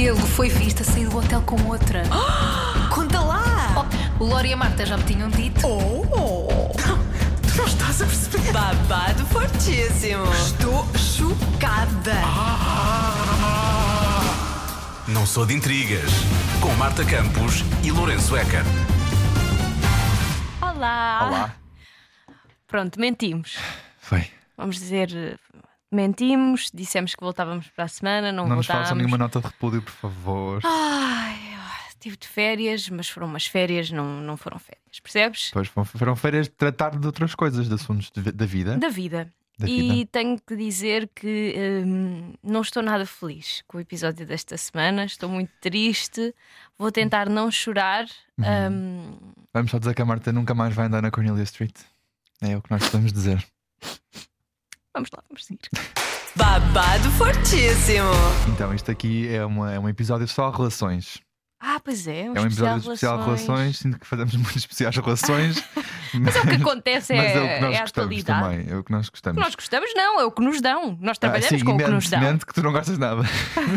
Ele foi visto a sair do hotel com outra. Conta lá! Oh, o Lori e a Marta já me tinham dito. Oh! Tu não estás a perceber? Babado fortíssimo. Estou chocada! Não sou de intrigas. Com Marta Campos e Lourenço Eker. Olá! Olá. Pronto, mentimos. Foi. Vamos dizer, eh, mentimos, dissemos que voltávamos para a semana, não, Não nos voltámos. façam nenhuma nota de repúdio, por favor. Ai, estive de férias, mas foram umas férias, não, não foram férias, percebes? Pois foram- férias de tratar de outras coisas, de assuntos de da vida. Da vida. Da e vida. tenho que dizer que hum, não estou nada feliz com o episódio desta semana, estou muito triste, vou tentar não chorar. Uhum. hum, Vamos só dizer que a Marta nunca mais vai andar na Cornelia Street. É o que nós podemos dizer. Vamos lá, vamos seguir. Babado fortíssimo. Então, isto aqui é, uma, é um episódio só relações. Ah, pois é, um, é um especial episódio especial relações. Sinto que fazemos muito especiais relações. Mas é o que acontece, mas é, é o que nós é a atualidade. também. É o que nós gostamos. Nós gostamos, não, é o que nos dão. Nós Ah, trabalhamos sim, com o que nos dão. que tu não gostas nada.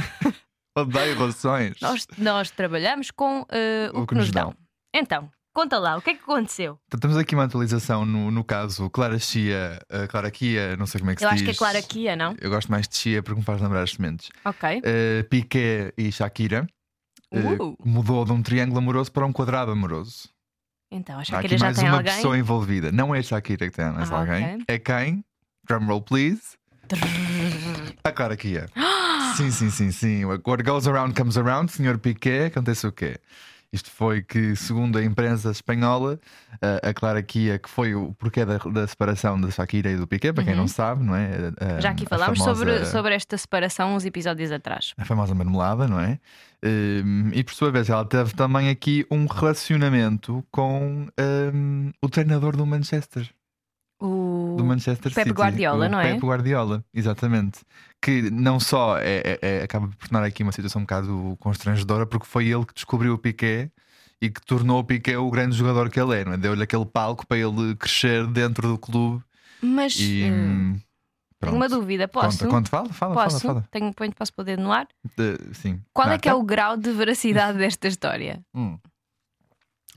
Odeio relações. Nós, nós trabalhamos com eh, o, que, nos dão. Então, conta lá, o que é que aconteceu? Então, temos aqui uma atualização no, no caso Clara Chia, uh, Clara Kia, não sei como é que Eu se acho diz. que é Clara Kia, não? Eu gosto mais de Chia porque me faz lembrar as sementes. Ok. Uh, Piqué e Shakira uh, Uh. mudou de um triângulo amoroso para um quadrado amoroso. Então, a Há Shakira aqui já mais tem uma alguém. pessoa envolvida. Não é a Shakira que tem mais Ah, alguém. ok. É quem? Drumroll, please. A Clara Kia. sim, sim, sim, sim. What goes around comes around, senhor Piqué, acontece o quê? Isto foi que, segundo a imprensa espanhola, a- a Clara Kia, que foi o porquê da, da separação da Shakira e do Piqué, para quem não sabe, não é? A- Uhum. Já aqui falámos famosa- sobre, sobre esta separação uns episódios atrás. a famosa marmelada, não é? Hum, e por sua vez, ela teve também aqui um relacionamento com hum, o treinador do Manchester. O Do Manchester Pep City. Guardiola, não é? Pep Guardiola, exatamente. Que não só é, é- é- acaba por tornar aqui uma situação um bocado constrangedora, porque foi ele que descobriu o Piqué e que tornou o Piqué o grande jogador que ele é, não é? Deu-lhe aquele palco para ele crescer dentro do clube. Mas E. hum, hum, tenho uma dúvida, posso? Conta, conta, fala, fala, posso? fala, fala. Tenho, ponho- posso pôr o dedo no ar? De- sim. Qual é que é Marta? o grau de veracidade desta história? Hum.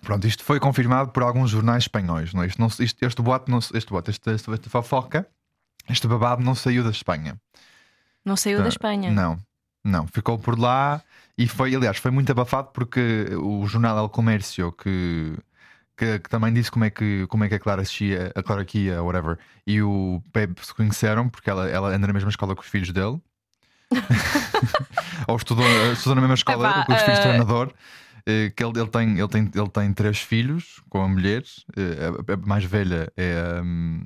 Pronto, isto foi confirmado por alguns jornais espanhóis. Não é? isto não, isto- este boato, não, este boato, este, este, esta fofoca, este babado não saiu da Espanha. Não saiu da Ah, Espanha. Não, não, ficou por lá e foi, aliás, foi muito abafado porque o jornal El Comércio que, que, que também disse como é que, como é que a Clara Chia, a Clara Kia, whatever, e o Pepe se conheceram porque ela, ela anda na mesma escola que os filhos dele. Ou estudou, estudou na mesma escola Epá, com os filhos eh, treinador. Eh, Que ele, ele, tem, ele, tem, ele tem três filhos com a mulher. eh, A, a mais velha é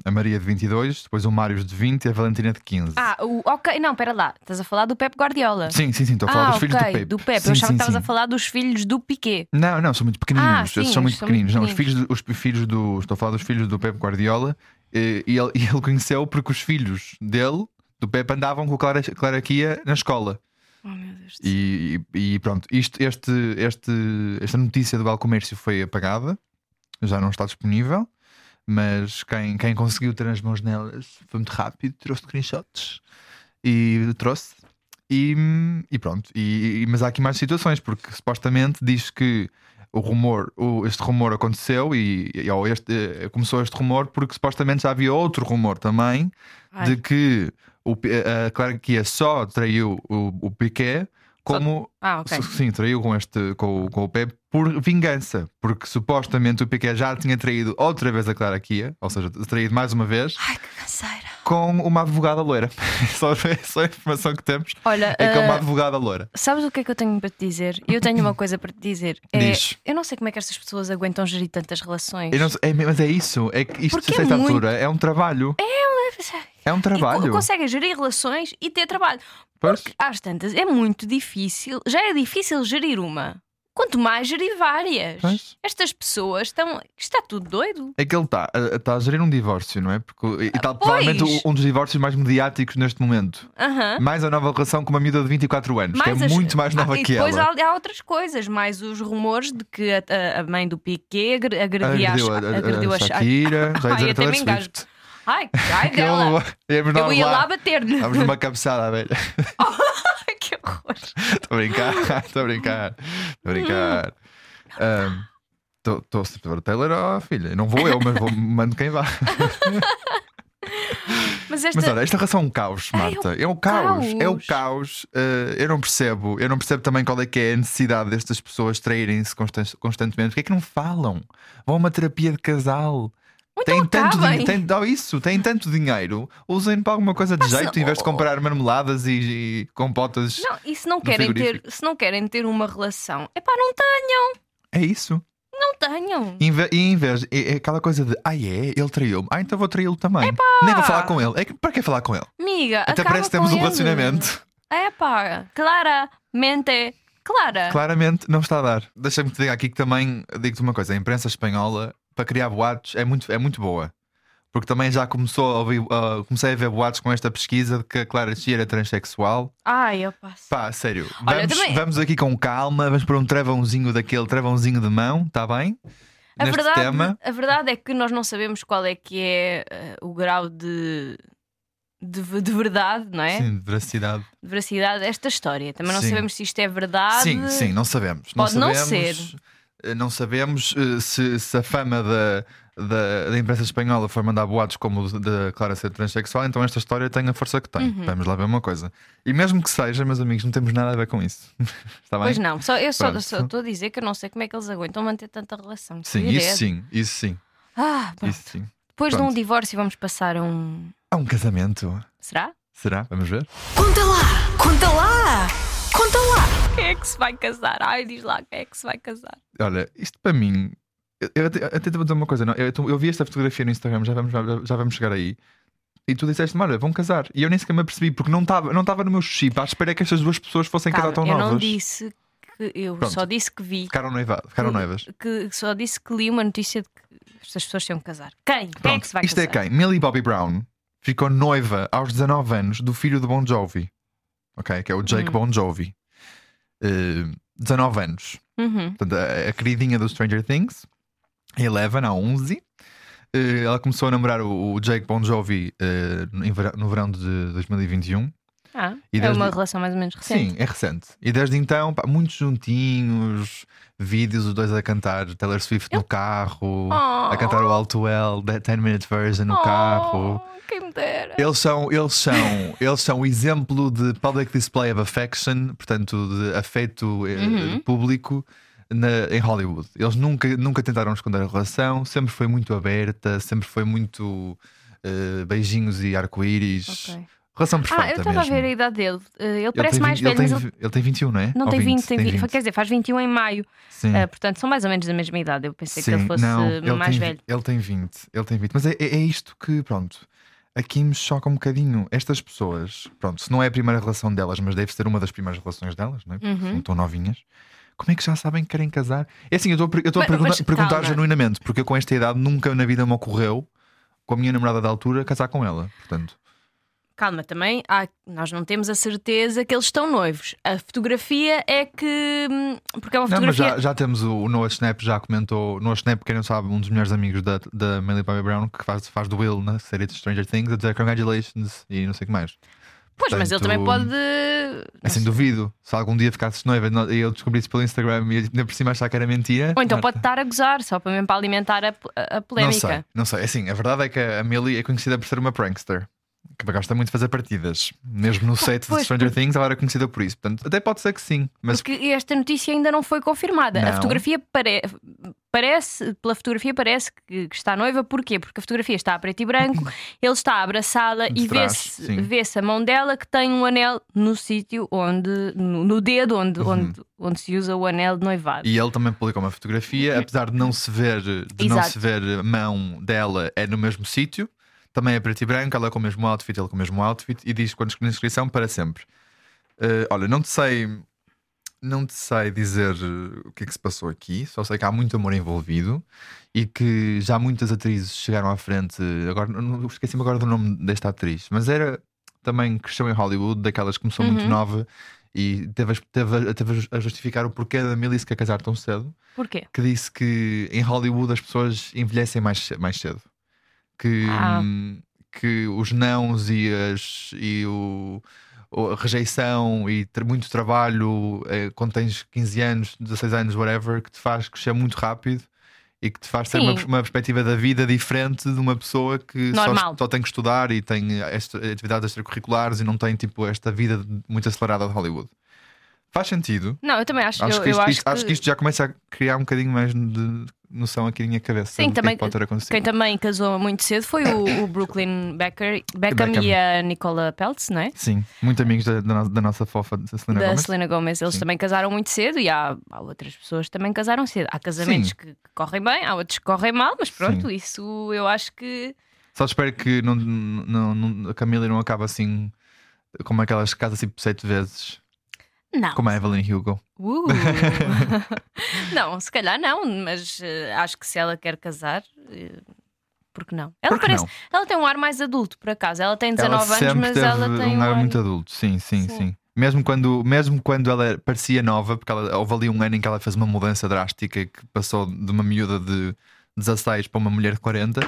a Maria de 22, depois o Mário de 20 e a Valentina de 15. Ah, o, ok, não, espera lá. Estás a falar do Pep Guardiola. Sim, sim, sim, estou a falar ah, dos filhos ok, do Pepe. do. Sim, Eu achava sim, que estavas a falar dos filhos do Piquet. Não, não, são muito pequeninos. Ah, sim, são muito são muito pequeninos. Não, os filhos, os filhos do. Estou a falar dos filhos do Pepe Guardiola. eh, E ele, e ele conheceu porque os filhos dele, do Pepe, andavam com o Clara, Clara Kia na escola. Oh, meu Deus. E, e- pronto, isto, este, este, esta notícia do El Comércio foi apagada, já não está disponível. Mas quem, quem conseguiu ter as mãos nelas foi muito rápido, trouxe screenshots e trouxe. E, e pronto, e, mas há aqui mais situações, porque supostamente diz que o rumor, o- este rumor aconteceu e, e este, eh, começou este rumor porque supostamente já havia outro rumor também Ai. de que o, Pi- a Clara Kia só traiu o, o Piqué como Ah, ok. sim, traiu com, este, com, o- com o Pepe por vingança, porque supostamente o Piqué já tinha traído outra vez a Clara Kia, ou seja, traído mais uma vez Ai, que canseira. com uma advogada loira. só, só a informação que temos Olha, é que é uma ah, advogada loira. sabes o que é que eu tenho para te dizer? Eu tenho uma coisa para te dizer. É, Diz. eu não sei como é que estas pessoas aguentam gerir tantas relações. Eu não é, mas é isso, é que isto a é altura é um trabalho. É um E trabalho. co- conseguem gerir relações e ter trabalho. Pois. Porque às tantas é muito difícil. Já é difícil gerir uma. Quanto mais gerir várias. Pois. Estas pessoas estão. Está tudo doido. É que ele está está a gerir um divórcio, não é? Porque e está Pois. provavelmente um- um dos divórcios mais mediáticos neste momento. Aham. Mais a nova relação com uma miúda de 24 anos, que é as- muito mais nova Ah, e que depois ela. há, há outras coisas, mais os rumores de que a, a- mãe do Piquet Agrediu a, a, a- agrediu a a Sha- Shakira, já ia dizer a Ai, ai dela. Eu, Eu ia lá bater-lhe. Vamos numa cabeçada, velho. Ai, que horror. Estou a brincar, estou a brincar, estou a brincar. Estou a saber Taylor, oh, filha. Não vou eu, mas vou, mando quem vá. Mas esta. Mas olha, esta relação é um caos, Marta. É, um caos. caos. É o caos. Uh, eu não percebo. Eu não percebo também qual é que é a necessidade destas pessoas traírem-se constan- constantemente. Porquê é que não falam? Vão a uma terapia de casal. Então tanto, acabem. din- têm, dá isso, têm tanto dinheiro, usem para alguma coisa de Passa- jeito em vez de comprar marmeladas e, e compotas. Não, e se não, querem ter, frigorífico. se não querem ter uma relação, é pá, não tenham, É isso. não tenham. E em ve- e em vez, é, é aquela coisa de, ah, é, ele traiu-me, ah, então vou traí-lo também. Nem vou falar com ele. É que, para que falar com ele? Amiga, Até acaba parece que temos com um ele. relacionamento. É pá, claramente, clara. Claramente não está a dar. Deixa-me te dizer aqui que também digo-te uma coisa: a imprensa espanhola para criar boatos é muito, é muito boa. Porque também já começou a ouvir, ah, comecei a ver boatos com esta pesquisa de que a Clara Chia era transexual. Ai, eu passo. Pá, sério, Olha, vamos, também- vamos aqui com calma, vamos por um travãozinho daquele travãozinho de mão, está bem? A Neste verdade, tema. a verdade é que nós não sabemos qual é que é eh, o grau de, de, de verdade, não é? Sim, de veracidade. De veracidade desta história. Também não Sim. sabemos se isto é verdade. Sim, sim, não sabemos. Pode não sabemos, eh, Não sabemos eh, se, se a fama da, da, da imprensa espanhola foi mandar boatos como o da Clara ser transexual, então esta história tem a força que tem. Uhum. Vamos lá ver uma coisa. E mesmo que seja, meus amigos, não temos nada a ver com isso. Está bem? Pois não, só, eu só Pronto. estou a dizer que eu não sei como é que eles aguentam manter tanta relação. Sim, isso sim, isso sim, Ah, pronto. isso sim. Depois de um Pronto. divórcio, vamos passar a um. Há um casamento. Será? Será? Vamos ver? Conta lá! Conta lá! Conta lá! Quem é que se vai casar? Ai, diz lá quem é que se vai casar. Olha, isto para mim. Eu, eu até, até te vou dizer uma coisa. Não, eu, eu vi esta fotografia no Instagram, já vamos, já, vamos chegar aí. E tu disseste-me, olha, vão casar. E eu nem sequer me apercebi, porque não estava não no meu chip à espera que estas duas pessoas fossem casar tão eu novas. não disse que. Eu Pronto. só disse que vi. Ficaram, noiva, ficaram que- noivas. Que, só disse que li uma notícia de que estas pessoas tinham que casar. Quem? Quem é Pronto, que se vai isto casar? é quem? Millie Bobby Brown ficou noiva aos 19 anos do filho de Bon Jovi. Ok? Que é o Jake Hum. Bon Jovi. Eh, 19 anos. Uhum. Portanto, a, a queridinha do Stranger Things, Eleven, há 11. Eh, ela começou a namorar o, o Jake Bon Jovi em vera- no verão de 2021. Ah, E é uma relação mais ou menos recente. Sim, é recente. E desde então, pá, muitos juntinhos, vídeos, os dois a cantar Taylor Swift no carro, a cantar o All Too Well, 10 Minute Version no carro. Oh, quem me dera. Eles são, eles são, eles são o exemplo de public display of affection, portanto, de afeto eh, Uhum. público na- em Hollywood. Eles nunca, nunca tentaram esconder a relação, sempre foi muito aberta, sempre foi muito eh, beijinhos e arco-íris. Ok. Relação perfeita Ah, eu estava a ver a idade dele. Uh, Ele Ele parece mais vi- velho, ele mas tem, ele ele tem 21, não é? não Ou tem 20, tem tem 20. Quer dizer, faz 21 em maio. Sim. Uh, portanto, são mais ou menos da mesma idade. Eu pensei que Sim, ele fosse não, ele mais tem, velho. Ele tem 20, ele tem 20. Mas é, é, é isto que, pronto, aqui me choca um bocadinho. Estas pessoas, pronto, se não é a primeira relação delas, mas deve ser uma das primeiras relações delas, não é? Porque Uhum. São tão novinhas. Como é que já sabem que querem casar? É assim, eu estou a per- eu estou a Mas- perguntar, mas perguntar calma. genuinamente, porque eu com esta idade nunca na vida me ocorreu, com a minha namorada da altura, casar com ela. Portanto, Calma, também há- nós não temos a certeza que eles estão noivos. A fotografia é que. hum, Porque é uma não, mas fotografia. já, já temos o, o Noah Snap, já comentou. Noah Snap, quem não sabe, um dos melhores amigos da, da Millie Bobby Brown, que faz, faz do Will na série de Stranger Things, a dizer congratulations e não sei o que mais. Pois, mas ele também Portanto, pode. É sem duvido. Se algum dia ficasses noiva no- e eu descobrisse pelo Instagram e ainda por cima achar que era mentira. Ou então Marta, pode estar a gozar, só para mesmo para alimentar a, a- a Não polémica. sei, não sei. Assim, a verdade é que a Millie é conhecida por ser uma prankster. Que gosta muito de fazer partidas. Mesmo no set de Stranger Things, ela era conhecida por isso. Portanto, até pode ser que sim. Mas Porque esta notícia ainda não foi confirmada. A Não. fotografia pare- parece, pela fotografia parece que, está noiva, porquê? Porque a fotografia está a preto e branco, ele está abraçada e vê-se vê a mão dela que tem um anel no sítio onde, no, no dedo onde, onde, onde se usa o anel de noivado. Uhum. E ele também publicou uma fotografia, apesar de não se ver, de não se ver a mão dela, é no mesmo sítio. Também é preto e branco, ela com o mesmo outfit, ele com o mesmo outfit, e diz quando na inscrição para sempre. Eh, olha, não te sei, não te sei dizer eh, o que é que se passou aqui, só sei que há muito amor envolvido e que já muitas atrizes chegaram à frente. Agora esqueci-me agora do nome desta atriz, mas era também cresceu em Hollywood, daquelas que começou muito Uhum. nova e teve, a- teve, teve a justificar o porquê da Millie se quer casar tão cedo Porquê? que disse que em Hollywood as pessoas envelhecem mais, mais cedo. Que, Ah. que os nãos e, as, e o, a rejeição e ter muito trabalho eh, quando tens 15 anos, 16 anos, whatever, que te faz crescer muito rápido e que te faz ter uma, uma perspectiva da vida diferente de uma pessoa que só, só tem que estudar e tem atividades extracurriculares e não tem tipo esta vida muito acelerada de Hollywood. Faz sentido. Não, eu também acho, Acho, eu, que, isto, acho, isto- que, acho que isto já começa a criar um bocadinho mais de noção aqui na minha cabeça. Sim, que é também- que pode ter acontecido. Quem também casou muito cedo foi o, o Brooklyn Becker, Beckham, Beckham. e a Nicola Peltz, não é? Sim, muito amigos da, da da nossa fofa da Selena da Gomez. Selena Gomez. Eles Sim. também casaram muito cedo e há, há outras pessoas que também casaram cedo. Há casamentos Sim. que, que correm bem, há outros que correm mal, mas pronto, isso eu acho que. Só espero que não, não, não- a Camila não acabe assim como aquelas casas tipo sete vezes, Não. como a Evelyn Hugo. Uh. não, se calhar não, mas eh, acho que se ela quer casar. eh, porque não? Ela Por que parece. não? Ela tem um ar mais adulto, por acaso. Ela tem ela 19 anos, sempre mas ela tem um um ar ar. muito adulto. Sim, sim, Sim. sim. Mesmo quando, mesmo quando ela parecia nova, porque ela, houve ali um ano em que ela fez uma mudança drástica que passou de uma miúda de 16 para uma mulher de 40.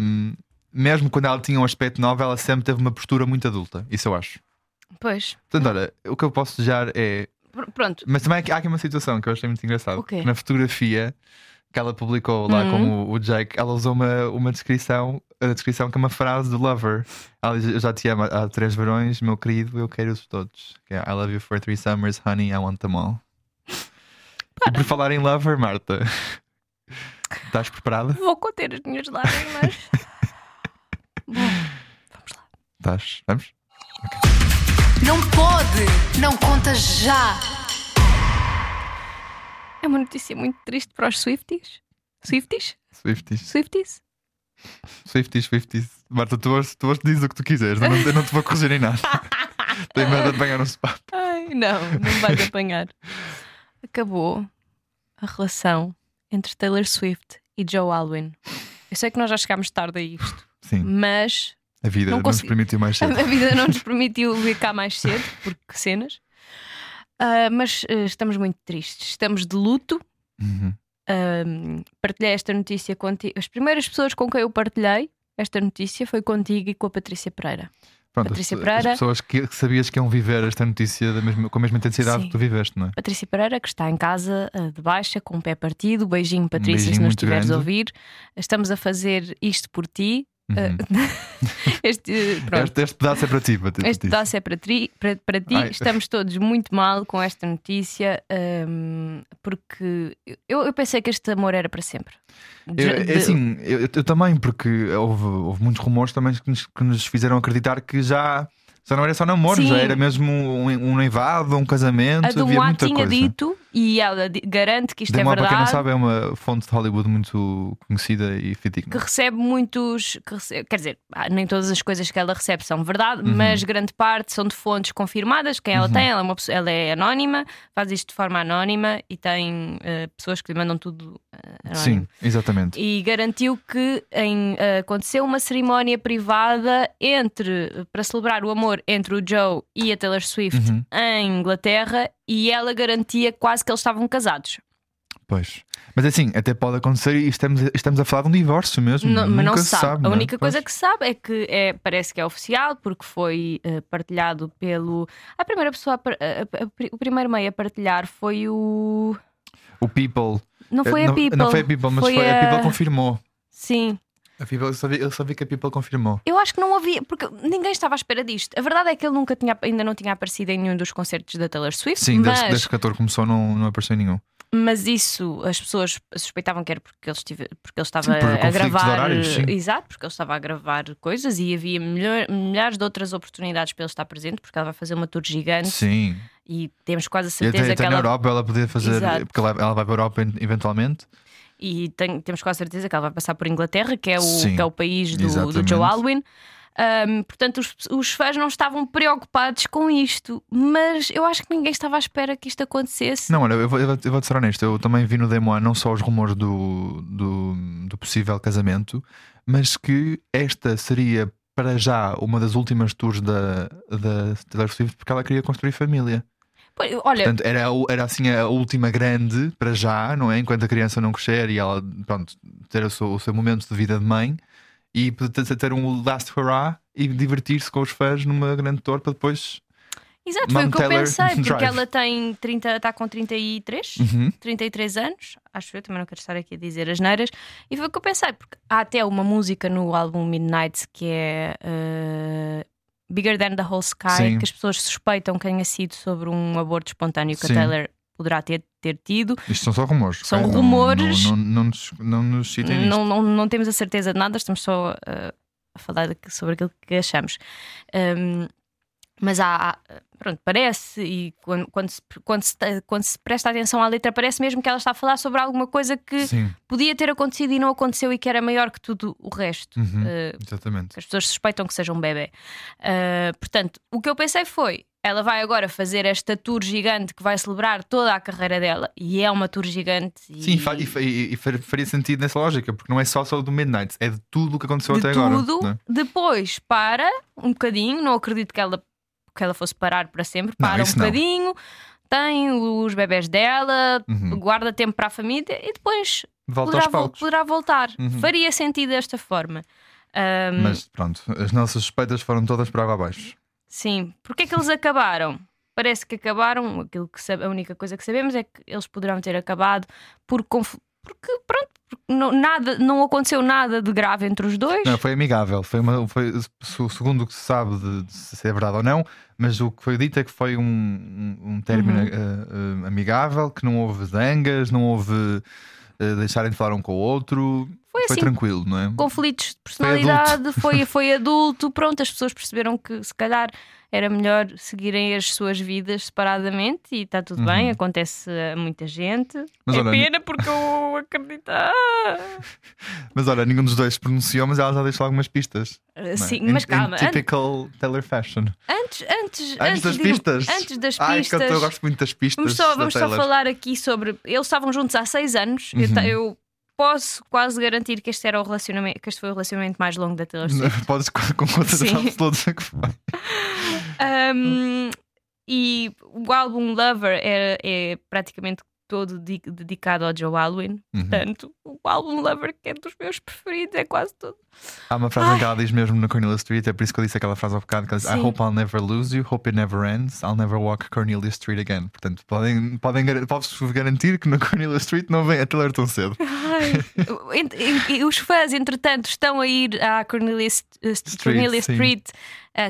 hum, mesmo quando ela tinha um aspecto novo, ela sempre teve uma postura muito adulta. Isso eu acho. Pois. Portanto, olha, o que eu posso desejar é Pr- Pronto. Mas também há aqui- uma situação que eu achei muito. O quê? Na fotografia que ela publicou lá Uhum. com o, o Jake, ela usou uma, uma descrição, a descrição que é uma frase do Lover. Ela diz: Eu já te amo há três verões, meu querido, eu quero-os todos. Que é, I love you for three summers, honey, I want them all. E por falar em Lover, Marta, estás preparada? Vou conter as minhas lágrimas. Bom, vamos lá. Estás? Vamos? Não pode! Não conta já! É uma notícia muito triste para os Swifties. Swifties? Swifties. Swifties? Swifties, Swifties. Marta, tu hoje, tu hoje dizes o que tu quiseres, eu não, eu não te vou corrigir em nada. Tenho medo de apanhar um spam. Ai, não, não vais apanhar. Acabou a relação entre Taylor Swift e Joe Alwyn. Eu sei que nós já chegámos tarde a isto, Sim, mas a vida Não não, nos consegui- permitiu mais cedo. a vida não nos permitiu vir cá mais cedo, porque cenas. Ah, mas ah, estamos muito tristes, estamos de luto. Uhum. Ahm, partilhei esta notícia contigo. As primeiras pessoas com quem eu partilhei esta notícia foi contigo e com a Patrícia Pereira. Pronto, Patrícia as, Pereira. as pessoas que, que sabias que iam viver esta notícia mesma- com a mesma intensidade Sim. que tu viveste, não é? Patrícia Pereira, que está em casa de baixa, com o pé partido. Beijinho, Patrícia, beijinho se nos estiveres a ouvir. Estamos a fazer isto por ti. Uhum. Este, pronto. este, este pedaço é para ti, Patrícia. Este pedaço é para, tri- para, para ti. Ai. Estamos todos muito mal com esta notícia, hum, porque eu, eu pensei que este amor era para sempre. De- Eu, é assim, eu, eu também, porque houve, houve muitos rumores também que nos, que nos fizeram acreditar que já, já não era só namoro, Sim. já era mesmo um, um noivado, um casamento, a do havia muita tinha coisa. dito e ela garante que isto é Demol, para quem não verdade. sabe, é uma fonte de Hollywood muito conhecida e fidedigna. que recebe muitos. Que recebe- quer dizer, ah, nem todas as coisas que ela recebe são verdade, Uhum. mas grande parte são de fontes confirmadas. Quem ela tem, ela é, uma ela é anónima, faz isto de forma anónima e tem eh, pessoas que lhe mandam tudo anónimo. Sim, exatamente. E garantiu que em, eh, aconteceu uma cerimónia privada entre para celebrar o amor entre o Joe e a Taylor Swift Uhum. em Inglaterra e ela garantia quase que eles estavam casados. Pois. Mas assim, até pode acontecer e estamos, estamos a falar de um divórcio mesmo. Não- mas não se sabe. não a é? única coisa Pois. que se sabe é que é, parece que é oficial, porque foi eh, partilhado pelo. A primeira pessoa, a a- a- o primeiro meio a partilhar foi o. O People. Não foi eh, a não, People. Não foi a People, mas foi, a People confirmou. Sim. A People, eu, só vi, eu só vi que a People confirmou. Eu acho que não havia, porque ninguém estava à espera disto. A verdade é que ele nunca tinha, ainda não tinha aparecido em nenhum dos concertos da Taylor Swift, Sim, mas, desde, que a ator começou não, não apareceu nenhum. mas isso as pessoas suspeitavam que era porque ele, estive, porque ele estava Sim, por a gravar. horários. Exato, porque ele estava a gravar coisas e havia milho- milhares de outras oportunidades para ele estar presente, porque ela vai fazer uma tour gigante Sim. e temos quase a certeza até, que até na ela. Europa ela podia fazer. Exato. Porque ela, ela vai para a Europa eventualmente. E tem- temos quase certeza que ela vai passar por Inglaterra, que é o, Sim, que é o país do, do. Joe Alwyn. Ahm, portanto, os, os fãs não estavam preocupados com isto, mas eu acho que ninguém estava à espera que isto acontecesse. Não, olha, eu vou, eu vou, eu vou te ser honesto. Eu também vi no Demo não só os rumores do, do, do possível casamento, mas que esta seria para já uma das últimas tours da, da Taylor Swift porque ela queria construir família. Olha, Portanto, era, era assim a última grande para já, não é? Enquanto a criança não crescer e ela, pronto, ter o seu, o seu momento de vida de mãe. e poder ter um last hurrah e divertir-se com os fãs numa grande tour para depois. Exato, foi Mom o que eu Taylor pensei, porque Drive. ela tem 30, está com 33, Uhum. 33 anos, acho eu, também não quero estar aqui a dizer as neiras, e foi o que eu pensei, porque há até uma música no álbum Midnight que é eh, Bigger Than the Whole Sky, Sim. que as pessoas suspeitam que tenha sido sobre um aborto espontâneo que Sim. a Taylor poderá ter, ter tido. Isto são só rumores. São? Não- rumores. Não, não, não, nos, não nos citem. Não, não, não temos a certeza de nada, estamos só uh, a falar sobre aquilo que achamos. Um, mas há, há- pronto, parece, e quando, quando, se, quando, se, quando se presta atenção à letra, parece mesmo que ela está a falar sobre alguma coisa que Sim, podia ter acontecido e não aconteceu e que era maior que tudo o resto. Uhum. Uh, exatamente. as pessoas suspeitam que seja um bebê. Uh, portanto, o que eu pensei foi: ela vai agora fazer esta tour gigante que vai celebrar toda a carreira dela, e é uma tour gigante. E... Sim, e, e- e fa- faria sentido nessa lógica, porque não é só, só do Midnight, é de tudo o que aconteceu de até tudo, agora. não é? depois para um bocadinho, não acredito que ela, que ela fosse parar para sempre, Não, para um isso não. bocadinho, tem os bebés dela, Uhum. guarda tempo para a família e depois Volta poderá, palcos. poderá voltar. Uhum. Faria sentido desta forma. Ahm, Mas pronto, as nossas suspeitas foram todas para água abaixo. Sim, porque é que eles acabaram? Parece que acabaram, aquilo que sabe- a única coisa que sabemos é que eles poderão ter acabado por. Porque pronto, não, nada, não aconteceu nada de grave entre os dois. Não, foi amigável. Foi, uma, foi se- segundo o que se sabe de, de se é verdade ou não, mas o que foi dito é que foi um, um, um término Uhum. eh, eh, amigável, que não houve zangas, não houve eh, deixarem de falar um com o outro. Foi assim, tranquilo, não é? conflitos de personalidade, foi, foi adulto, pronto, as pessoas perceberam que se calhar era melhor seguirem as suas vidas separadamente e está tudo bem, acontece a muita gente. Uhum. Mas é olha, pena porque eu acreditava. Mas olha, nenhum dos dois se pronunciou, mas ela já deixou algumas pistas. não é? Sim, mas em calma, an- typical Taylor fashion. antes, antes, Antes das de- pistas. Antes das Ai, pistas. eu, eu gosto muito das pistas. Vamos só, vamos só falar aqui sobre. Eles estavam juntos há seis anos. Eu Uhum. ta- Eu, posso quase garantir que este era o relacionamento, que este foi o relacionamento mais longo da Taylor Swift. Podes com contas absolutas que foi. Um, e o álbum Lover é, é praticamente todo di- dedicado ao Joe Alwyn. Uhum. Portanto, o álbum Lover, que é dos meus preferidos, é quase todo. Há uma frase em que ela diz mesmo na Cornelia Street, é por isso que eu disse aquela frase ao bocado: que ela diz, I hope I'll never lose you, hope it never ends, I'll never walk Cornelia Street again. Portanto, podem, podem posso-vos garantir que na Cornelia Street não vem a Taylor tão cedo. Ai, e os fãs, entretanto, estão a ir à Cornelia, eh, Cornelia sim. Street,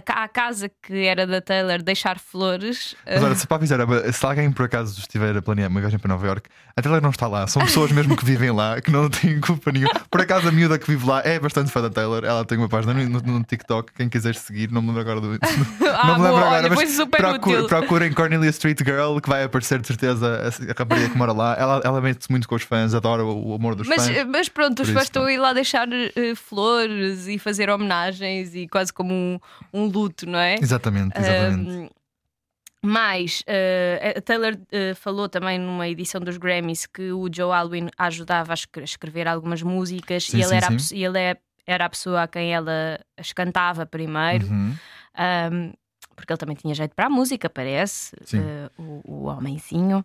ca- à casa que era da Taylor, deixar flores. Mas olha, se para avisar, se alguém por acaso estiver a planear uma viagem para Nova York, a Taylor não está lá, são pessoas mesmo que vivem lá, que não têm culpa nenhuma. Por acaso a miúda que vive lá é bastante fã da Taylor, ela tem uma página no, no- TikTok, quem quiser seguir, não me lembro agora do. Ah, não me lembro boa, agora, olha, mas foi super útil. procurem Cornelia Street Girl, que vai aparecer de certeza a, rapariga que mora lá. Ela, ela mete-se muito com os fãs, adora o, amor dos Mas, fãs. mas pronto, os Por fãs isso, estão a ir lá deixar eh, flores e fazer homenagens e quase como um, um luto, não é? Exatamente, exatamente. Um, mas eh, a Taylor eh, falou também numa edição dos Grammys que o Joe Alwyn a ajudava a escre- a escrever algumas músicas Sim, e ele, sim, era, sim. e ele é- era a pessoa a quem ela as cantava primeiro, Uhum. um, porque ele também tinha jeito para a música, parece, eh, o, o homenzinho.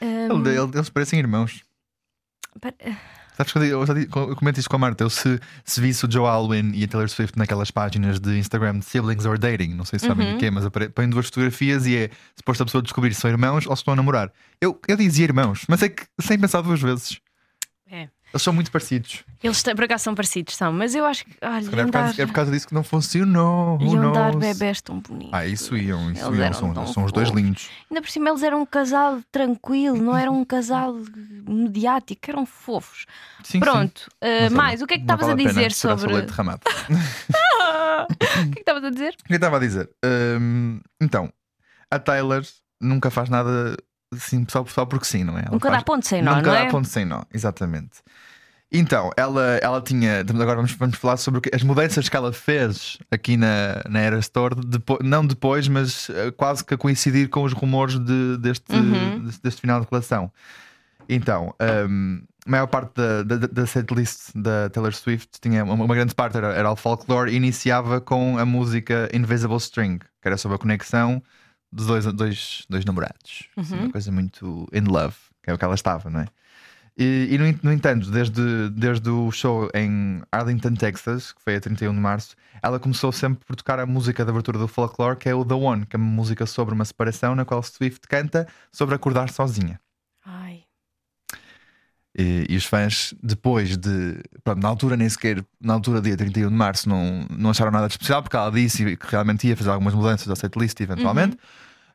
Um, Ele- ele- eles parecem irmãos. pa- Sabes que eu, eu, comento isto com a Marta. Eu se, se visse o Joe Alwyn e a Taylor Swift naquelas páginas de Instagram de siblings or dating, não sei se sabem Uhum. o que é, mas põem duas fotografias e é suposto a pessoa descobrir se são irmãos ou se estão a namorar. Eu, eu dizia irmãos, mas é que sem pensar duas vezes. É. Eles são muito parecidos. Eles por acaso são parecidos, são, mas eu acho que olha, Se calhar é por, causa, é por causa disso que não funcionou. Iam dar bebés tão bonitos. Ah, isso iam, isso Eles iam. São, são os dois lindos. Ainda por cima eles eram um casal tranquilo, não eram um casal mediático, eram fofos. Sim, Pronto, sim. uh, olha, mais, o que é que estavas vale a dizer sobre. leite derramado. o que é que estavas a dizer? O que eu estava a dizer? Hum, então, a Taylor nunca faz nada assim só, só porque sim, não é? Ela Nunca dá faz- ponto sem nó, Nunca não dá é? ponto sem nó, exatamente. Então, ela, ela tinha. Agora vamos, vamos falar sobre as mudanças que ela fez aqui na, na Era Store, depo- não depois, mas eh, quase que a coincidir com os rumores de- deste, Uhum. deste, deste final de relação. Então, hum, a maior parte da, da, da setlist da Taylor Swift tinha uma, uma grande parte era, era o folklore e iniciava com a música Invisible String, que era sobre a conexão dos dois, dois, dois namorados. Assim, Uhum. uma coisa muito in love, que é o que ela estava, não é? E, e, no, no entanto, desde, desde o show em Arlington, Texas, que foi a 31 de março, ela começou sempre por tocar a música de abertura do folklore, que é o The One, que é uma música sobre uma separação, na qual Swift canta sobre acordar sozinha. Ai. E, e os fãs, depois de. Pronto, na altura, nem sequer, na altura, dia 31 de março, não, não acharam nada de especial, porque ela disse que realmente ia fazer algumas mudanças ao setlist eventualmente.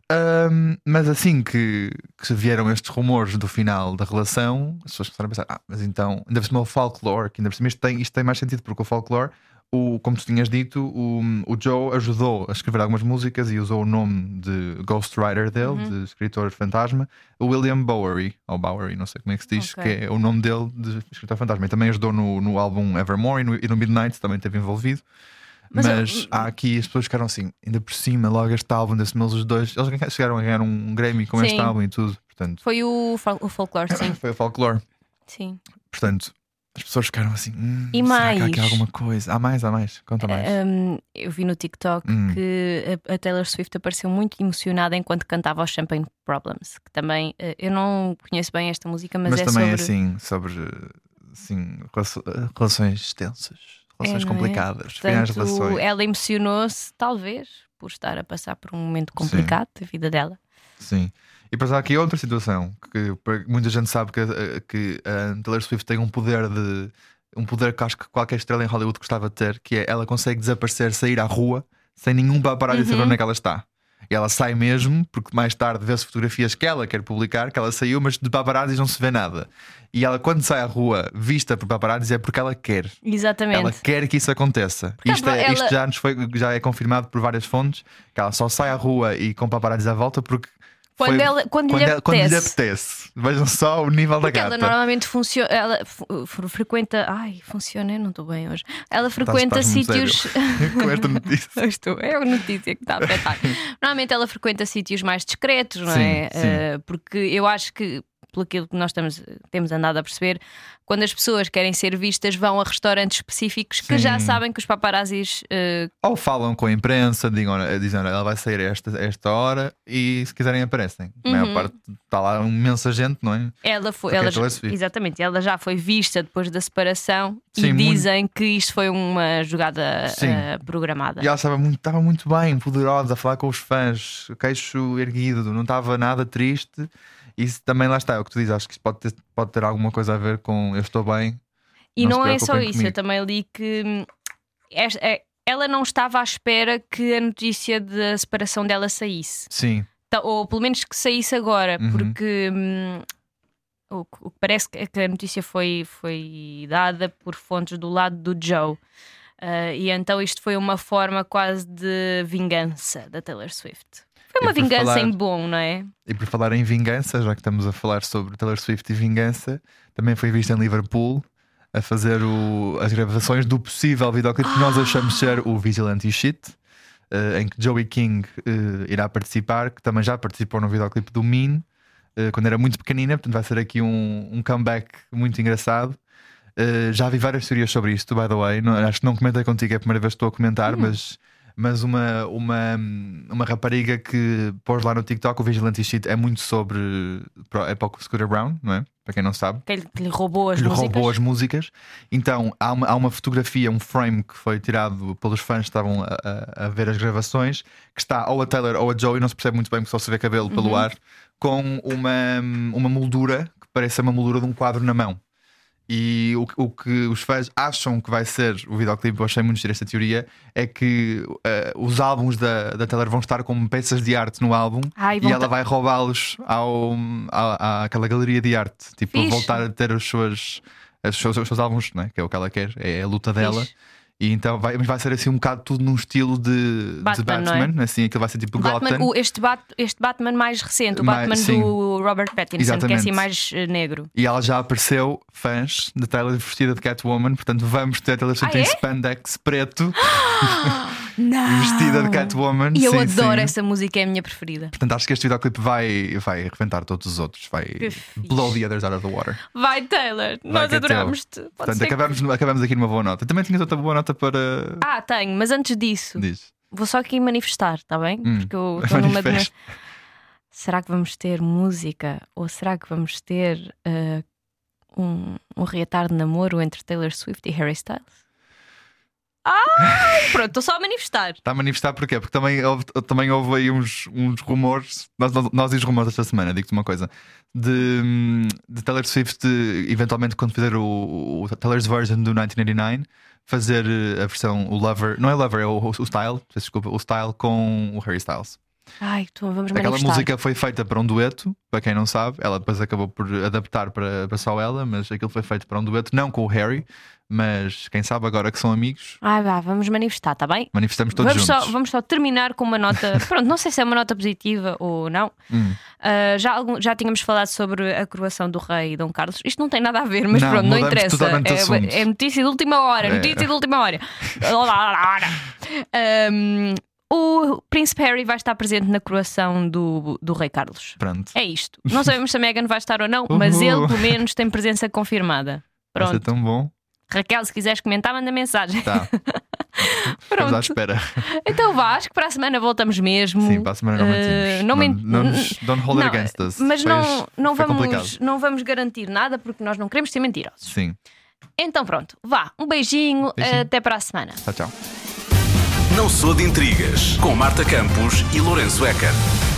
Ahm, mas assim que, que vieram estes rumores do final da relação, as pessoas começaram a pensar: ah, mas então, ainda por cima o folklore, que ainda por cima isto tem, isto tem mais sentido, porque o folklore, o, como tu tinhas dito, o, o Joe ajudou a escrever algumas músicas e usou o nome de ghostwriter dele, de escritor fantasma, o William Bowery, ou Bowery, não sei como é que se diz, Ok. que é o nome dele de escritor fantasma. E também ajudou no, no álbum Evermore e no, e no Midnight, também esteve envolvido. Mas Mas, eu- há aqui as pessoas ficaram assim, ainda por cima, logo este álbum desse meus os dois, eles chegaram a ganhar um Grammy com este Sim. álbum e tudo, portanto, Foi o, o folclore, sim. foi o folklore. sim. Portanto, as pessoas ficaram assim, hum, E será que há aqui mais? alguma coisa? Há mais, há mais, conta mais. Um, eu vi no TikTok Hum. que a, Taylor Swift apareceu muito emocionada enquanto cantava o Champagne Problems. Que também eh, eu não conheço bem esta música, mas, Mas, é também sobre. assim, sobre assim, relaço- relações extensas, relações É, é? complicadas, de Portanto, relações. ela emocionou-se, talvez, por estar a passar por um momento complicado da vida dela. Sim. E depois há aqui outra situação que muita gente sabe que, a- que a Taylor Swift tem um poder de um poder que acho que qualquer estrela em Hollywood gostava de ter, que é ela consegue desaparecer, sair à rua sem nenhum paparazzi saber onde é que ela está. E ela sai mesmo, porque mais tarde vê-se fotografias que ela quer publicar, que ela saiu, mas de paparazzi não se vê nada. E ela, quando sai à rua vista por paparazzi, é porque ela quer. Exatamente. Ela quer que isso aconteça. Isto, é- ela- isto já, nos foi, já é confirmado por várias fontes que ela só sai à rua e com paparazzi à volta porque. Quando foi- ela- quando lhe ela- quando lhe apetece. Vejam só o nível Porque da ela gata. normalmente funciona, ela frequenta. Ai, funciona, eu não estou bem hoje. Ela frequenta estás muito sítios. com esta notícia. Estou, é a notícia que está a afetar. Normalmente ela frequenta sítios mais discretos, não Sim, é? sim. Eh, porque eu acho que, pelo aquilo que nós estamos, temos andado a perceber, quando as pessoas querem ser vistas, vão a restaurantes específicos que já Sim. sabem que os paparazzis. eh, Ou falam com a imprensa, digam, dizem, olha, ela vai sair a esta, a esta hora e se quiserem aparecem. A Uhum. maior parte está lá imensa gente, não é? ela foi. Ela, Swift. exatamente, ela já foi vista depois da separação Sim, e muito- dizem que isto foi uma jogada eh, programada. E ela estava muito, estava muito bem, poderosa, a falar com os fãs, queixo erguido, não estava nada triste. Isso também lá está, é o que tu dizes, acho que isso pode ter, pode ter alguma coisa a ver com eu estou bem. E Não não, é só isso, comigo. eu também li que hum, esta- é- ela não estava à espera que a notícia da separação dela saísse. Sim, Ou pelo menos que saísse agora, Uhum. porque hum, o, que- o que parece que que a notícia foi, foi dada por fontes do lado do Joe. Ah, e então isto foi uma forma quase de vingança da Taylor Swift. Foi E uma vingança falar- em bom, não é? E por falar em vingança, já que estamos a falar sobre Taylor Swift e vingança, também foi vista em Liverpool a fazer o- as gravações do possível videoclipe que nós achamos ser o Vigilante Shit, eh, em que Joey King eh, irá participar, que também já participou no videoclipe do Mean, eh, quando era muito pequenina, portanto vai ser aqui um, um comeback muito engraçado. Já vi várias teorias sobre isto, by the way. Não- acho que não comentei contigo, é a primeira vez que estou a comentar, mas, mas uma, uma, uma rapariga que pôs lá no TikTok o Vigilante Shit é muito sobre. É para o Scooter Brown, não é? Para quem não sabe Que lhe, que lhe roubou as lhe músicas. roubou as músicas. Então há uma, há uma fotografia, um frame que foi tirado pelos fãs que estavam a, a- a ver as gravações, que está ou a Taylor ou a Joey, não se percebe muito bem porque só se vê cabelo Uhum. pelo ar, com uma, uma moldura que parece uma moldura de um quadro na mão. E o, que- o que os fãs acham que vai ser o videoclipe, eu achei muito giro esta teoria, é que eh, os álbuns da, da Taylor vão estar como peças de arte no álbum Ai, e ela vai roubá-los ao, à, àquela galeria de arte. Tipo, Fixe. voltar a ter os seus, os seus, os seus álbuns, né? que é o que ela quer, é a luta dela. Fixe. E então vai, mas vai ser assim um bocado tudo num estilo de Batman, de não é? Batman, assim, aquilo vai ser tipo Batman, Gotham. o- este, Bat- este Batman mais recente, o Mais- Batman sim. do Robert Pattinson, que é Exatamente. assim mais eh, negro. E ela já apareceu, fãs, de Taylor vestida de Catwoman, portanto vamos ter Taylor Swift Ah, em é? spandex preto, Não! vestida de Catwoman. E eu sim, adoro sim. essa música, é a minha preferida. Portanto, acho que este videoclipe vai, vai arrebentar todos os outros, vai Que blow the others out of the water. Vai, Taylor, nós que teu. adoramos-te. Pode Portanto, que- acabamos, acabamos aqui numa boa nota. Também tinhas outra boa nota para. Ah, tenho, mas antes disso, Diz. vou só aqui manifestar, está bem? Hum, Porque eu estou numa. de- um, um reatar de namoro entre Taylor Swift e Harry Styles? Ai, pronto, estou só a manifestar. Está a manifestar porquê? Porque também houve, também houve aí uns, uns rumores, nós, nós, nós os rumores esta semana, digo-te uma coisa, de, de Taylor Swift, eventualmente, quando fizer o, o Taylor's version do 1989, fazer a versão, o Lover, não é Lover, é o, o Style, desculpa, o Style com o Harry Styles. Ai, tu, vamos Aquela manifestar. música foi feita para um dueto, para quem não sabe, ela depois acabou por adaptar para, para só ela, mas aquilo foi feito para um dueto, não com o Harry, mas quem sabe agora que são amigos, Ai, vá, vamos manifestar, está bem? manifestamos todos Vamos juntos. só, vamos só terminar com uma nota. Pronto, não sei se é uma nota positiva ou não. Hum. Ah, já, algum- já tínhamos falado sobre a coroação do rei Dom Carlos. Isto não tem nada a ver, mas Não, pronto, não interessa. É, é notícia de última hora, É. notícia de última hora. Ahm, o príncipe Harry vai estar presente na coroação do, do rei Carlos. Pronto. É isto. Não sabemos se a Meghan vai estar ou não, mas ele, pelo menos, tem presença confirmada. Vai ser Pronto. tão bom. Raquel, se quiseres comentar, manda mensagem. Tá. Estamos à Pronto. espera. Então vá, acho que para a semana voltamos mesmo. Sim, para a semana não Eh, mentimos. não men- não, nos- don't hold Não, it against us. Mas não, não, vamos, complicado. não vamos garantir nada porque nós não queremos ser mentirosos. Sim. Então pronto, vá, um beijinho, Beijinho. até para a semana. Tchau, tchau. Não sou de intrigas. Com Marta Campos e Lourenço Eker.